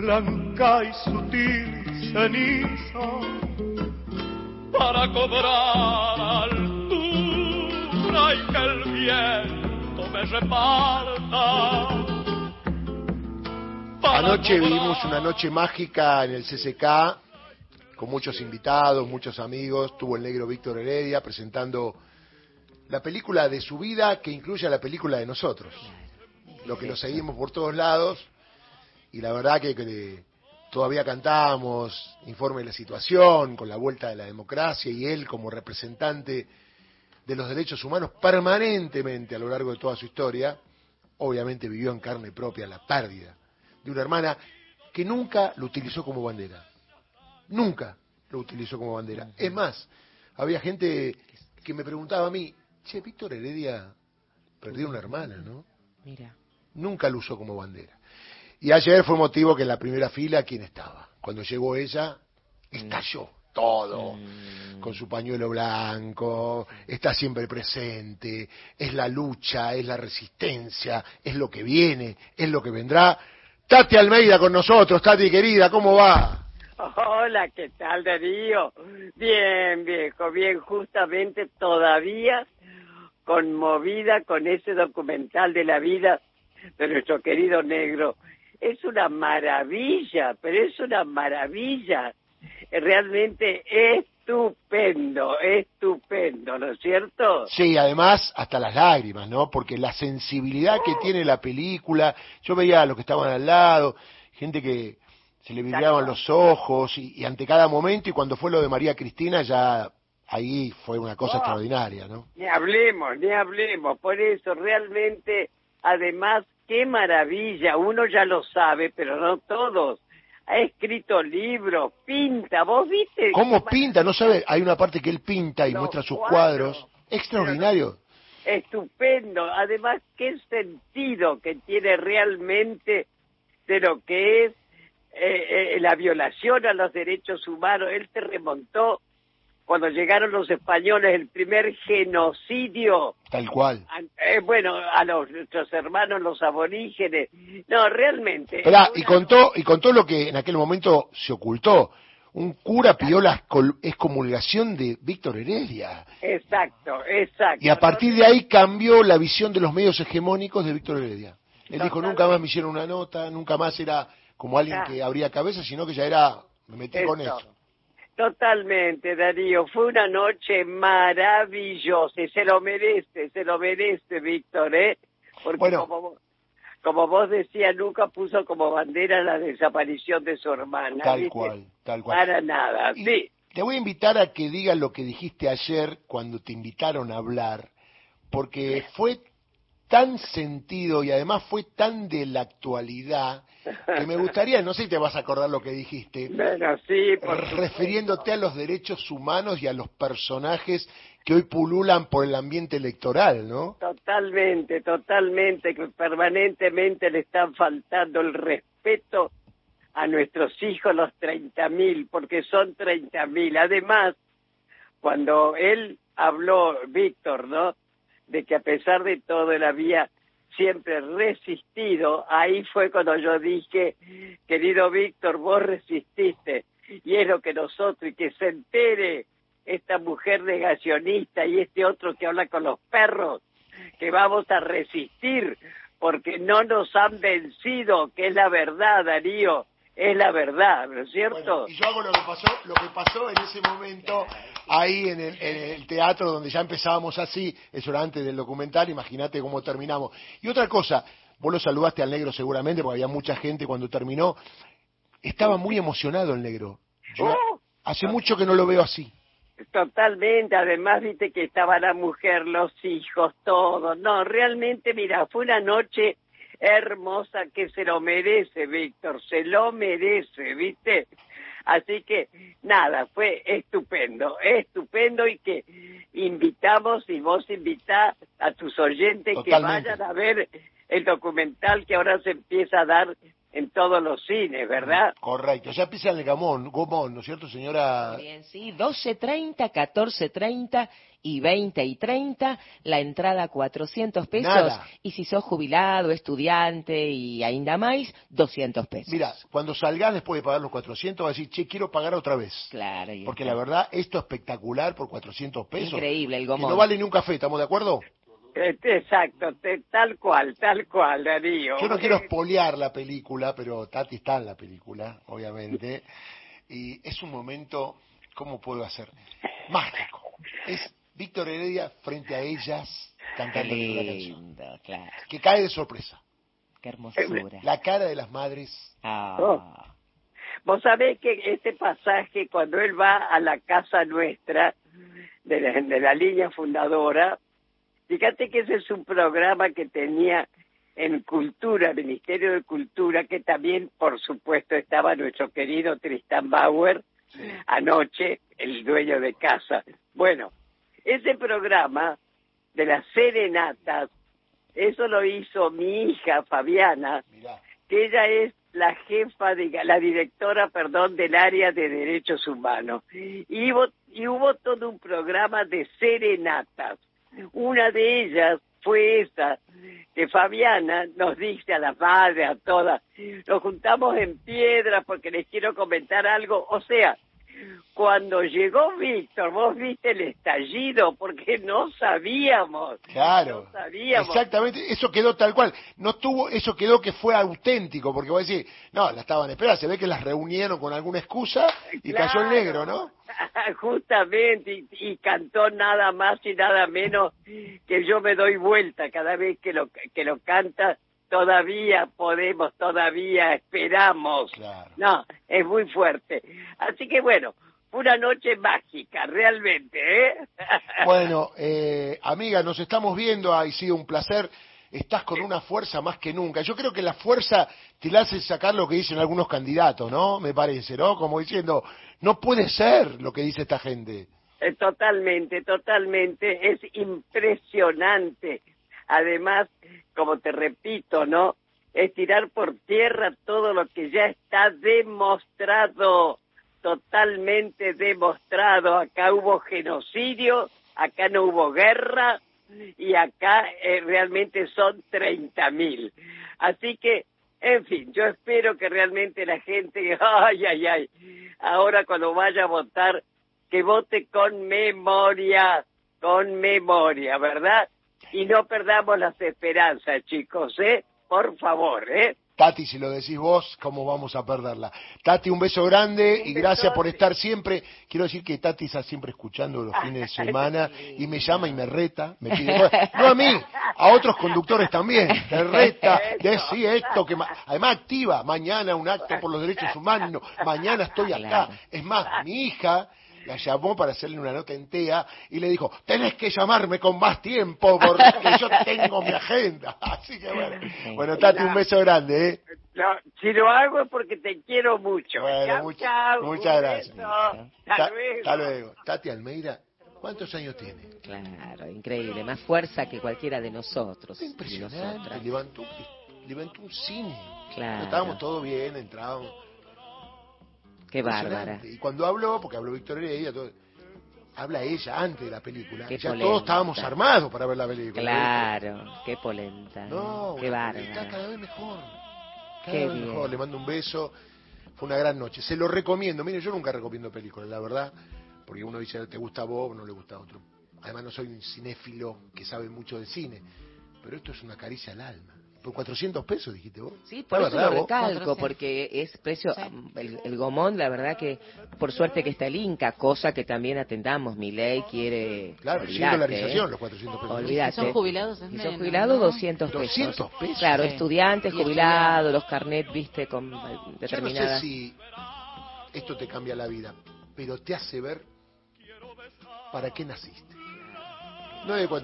blanca y sutil ceniza, para cobrar altura y que el viento me reparta. Anoche vivimos una noche mágica en el CCK con muchos invitados, muchos amigos. Tuvo el negro Víctor Heredia presentando la película de su vida que incluye a la película de nosotros. Lo que lo seguimos por todos lados y la verdad que, todavía cantamos informe de la situación con la vuelta de la democracia y él como representante de los derechos humanos permanentemente a lo largo de toda su historia, obviamente vivió en carne propia la pérdida de una hermana que nunca lo utilizó como bandera. Nunca lo utilizó como bandera. Es más, había gente que me preguntaba a mí, che, Víctor Heredia perdió una hermana, ¿no? Mira. Nunca lo usó como bandera. Y ayer fue motivo que en la primera fila, ¿quién estaba? Cuando llegó ella, estalló todo, Mm. con su pañuelo blanco, está siempre presente, es la lucha, es la resistencia, es lo que viene, es lo que vendrá. Tati Almeida con nosotros, Tati querida, ¿cómo va? Hola, ¿qué tal, Darío? Bien, viejo, bien, justamente todavía conmovida con ese documental de la vida de nuestro querido negro. Es una maravilla, pero es una maravilla. Realmente estupendo, estupendo, ¿no es cierto? Sí, además hasta las lágrimas, ¿no? Porque la sensibilidad que tiene la película, yo veía a los que estaban al lado, gente que se le brillaban los ojos y, y ante cada momento y cuando fue lo de María Cristina ya ahí fue una cosa Oh. extraordinaria, ¿no? Ni hablemos, ni hablemos. Por eso, realmente, además, qué maravilla. Uno ya lo sabe, pero no todos. Ha escrito libros, pinta. ¿Vos viste? ¿Cómo pinta? No sabe, hay una parte que él pinta y muestra sus cuadros. cuadros. Extraordinario. Estupendo. Además, qué sentido que tiene realmente de lo que es eh, eh, la violación a los derechos humanos. Él se remontó cuando llegaron los españoles, el primer genocidio Tal cual. Eh, bueno, a los, nuestros hermanos los aborígenes. No, realmente. Esperá, es y una- contó, y contó lo que en aquel momento se ocultó. Un cura pidió la excomulgación de Víctor Heredia. Exacto, exacto. Y a partir de ahí cambió la visión de los medios hegemónicos de Víctor Heredia. Él dijo, nunca más me hicieron una nota, nunca más era como alguien Ah. que abría cabeza, sino que ya era, me metí con Eso. Totalmente, Darío. Fue una noche maravillosa y se lo merece, se lo merece, Víctor, ¿eh? Porque Bueno. como, vos- como vos decías, nunca puso como bandera la desaparición de su hermana. Tal ¿viste? cual, tal cual. Para nada, Y sí. Te voy a invitar a que digas lo que dijiste ayer cuando te invitaron a hablar, porque fue tan sentido y además fue tan de la actualidad que me gustaría, no sé si te vas a acordar lo que dijiste, Bueno, sí, refiriéndote a los derechos humanos y a los personajes que hoy pululan por el ambiente electoral, ¿no? Totalmente, totalmente, que permanentemente le están faltando el respeto a nuestros hijos los 30 mil, porque son 30 mil. Además, cuando él habló, Víctor, ¿no? De que a pesar de todo él había siempre resistido, ahí fue cuando yo dije, querido Víctor, vos resististe, y es lo que nosotros, y que se entere esta mujer negacionista y este otro que habla con los perros, que vamos a resistir, porque no nos han vencido, que es la verdad, Darío, es la verdad, ¿no es cierto? Bueno, y yo hago lo que pasó, lo que pasó en ese momento ahí en el, en el teatro donde ya empezábamos así, eso era antes del documental, imagínate cómo terminamos. Y otra cosa, vos lo saludaste al negro seguramente porque había mucha gente cuando terminó, estaba muy emocionado el negro. Yo Oh. hace mucho que no lo veo así. Totalmente, además viste que estaba la mujer, los hijos, todo. No, realmente, mira, fue una noche hermosa que se lo merece, Víctor, se lo merece, ¿viste? Así que, nada, fue estupendo, estupendo y que invitamos y vos invitás a tus oyentes que vayan a ver el documental que ahora se empieza a dar en todos los cines, ¿verdad? Correcto, ya empieza el gamón, gomón, ¿no es cierto, señora? Bien, sí, 12.30, 14.30 y 20 y 30, la entrada 400 pesos Nada. y si sos jubilado, estudiante y ainda más, 200 pesos. Mira, cuando salgas después de pagar los 400, vas a decir, che, quiero pagar otra vez. Claro, Porque está. la verdad, esto espectacular por 400 pesos. Increíble el Que gomón. no vale ni un café, ¿estamos de acuerdo? Este, Exacto, te- tal cual, tal cual, Darío. Yo no quiero espolear la película, pero Tati está en la película, obviamente. Y es un momento, ¿cómo puedo hacer? Mágico. Es Víctor Heredia frente a ellas cantando una canción. claro. Que cae de sorpresa. Qué hermosura. La cara de las madres. Ah. Oh. Vos sabés que este pasaje, cuando él va a la casa nuestra, de la, de la línea fundadora, fíjate que ese es un programa que tenía en Cultura, Ministerio de Cultura, que también, por supuesto, estaba nuestro querido Tristan Bauer, anoche, el dueño de casa. Bueno, ese programa de las serenatas, eso lo hizo mi hija Fabiana, Mirá. que ella es la jefa, de, la directora, perdón, del área de derechos humanos. Y hubo, y hubo todo un programa de serenatas. Una de ellas fue esa, que Fabiana nos dice a las madres, a todas, nos juntamos en piedra porque les quiero comentar algo. O sea, cuando llegó Víctor, vos viste el estallido porque no sabíamos. Claro. No sabíamos. Exactamente, eso quedó tal cual. No tuvo, eso quedó que fue auténtico, porque vos decís, no, la estaban esperando, se ve que las reunieron con alguna excusa y cayó el negro, ¿no? Justamente, y, y cantó nada más y nada menos que yo me doy vuelta cada vez que lo, que lo canta. Todavía podemos, todavía esperamos. Claro. No, es muy fuerte. Así que bueno, una noche mágica, realmente, ¿eh? Bueno, eh, amiga, nos estamos viendo, ha sido un placer. Estás con una fuerza más que nunca. Yo creo que la fuerza te la hace sacar lo que dicen algunos candidatos, ¿no? Me parece, ¿no? Como diciendo, no puede ser lo que dice esta gente. Eh, Totalmente, totalmente. Es impresionante. Además, como te repito, ¿no? Es tirar por tierra todo lo que ya está demostrado, totalmente demostrado. Acá hubo genocidio, acá no hubo guerra y acá eh, realmente son 30 mil. Así que, en fin, yo espero que realmente la gente, ay, ay, ay, ahora cuando vaya a votar, que vote con memoria, con memoria, ¿verdad? Y no perdamos las esperanzas, chicos, ¿eh? Por favor, ¿eh? Tati, si lo decís vos, ¿cómo vamos a perderla? Tati, un beso grande y gracias por estar siempre. Quiero decir que Tati está siempre escuchando los fines de semana y me llama y me reta, me pide. No a mí, a otros conductores también. Me reta, decí esto, que ma- además activa. Mañana un acto por los derechos humanos, mañana estoy acá. Es más, mi hija la llamó para hacerle una nota en TEA y le dijo, tenés que llamarme con más tiempo porque yo tengo mi agenda. Así que bueno. Bueno, Tati, un beso grande, ¿eh? No, si lo hago es porque te quiero mucho. Bueno, Chau, mucha- chau, muchas gracias. Hasta Ta- luego. hasta luego. Tati Almeida, ¿cuántos años tiene? Claro, increíble. Más fuerza que cualquiera de nosotros. Impresionante. Levantó, levantó un cine. Claro. Estábamos todos bien, entrábamos. Qué bárbara. Y cuando habló, porque habló Víctor Heredia, todo, habla ella antes de la película. Qué ya polenta. todos estábamos armados para ver la película. Claro, qué polenta. No, qué bueno, está bárbara. cada vez mejor. Cada Qué vez bien. mejor. Le mando un beso. Fue una gran noche. Se lo recomiendo. Mire, yo nunca recomiendo películas, la verdad. Porque uno dice, te gusta a vos, no le gusta a otro. Además, no soy un cinéfilo que sabe mucho de cine. Pero esto es una caricia al alma. Por 400 pesos, dijiste vos. Sí, por ¿La eso lo recalco, 400. porque es precio, Sí. el, el gomón, la verdad que, por suerte que está el Inca, cosa que también atendamos, mi ley quiere... Claro, sin olvidate, dolarización, ¿eh? los 400 pesos. Olvídate. Si son jubilados, es Si son jubilados, ¿no? 200 pesos. 200 pesos. Claro, Sí. estudiantes, Y jubilados, los carnet, viste, con eh, Yo no sé determinadas... si esto te cambia la vida, pero te hace ver para qué naciste. 9.45.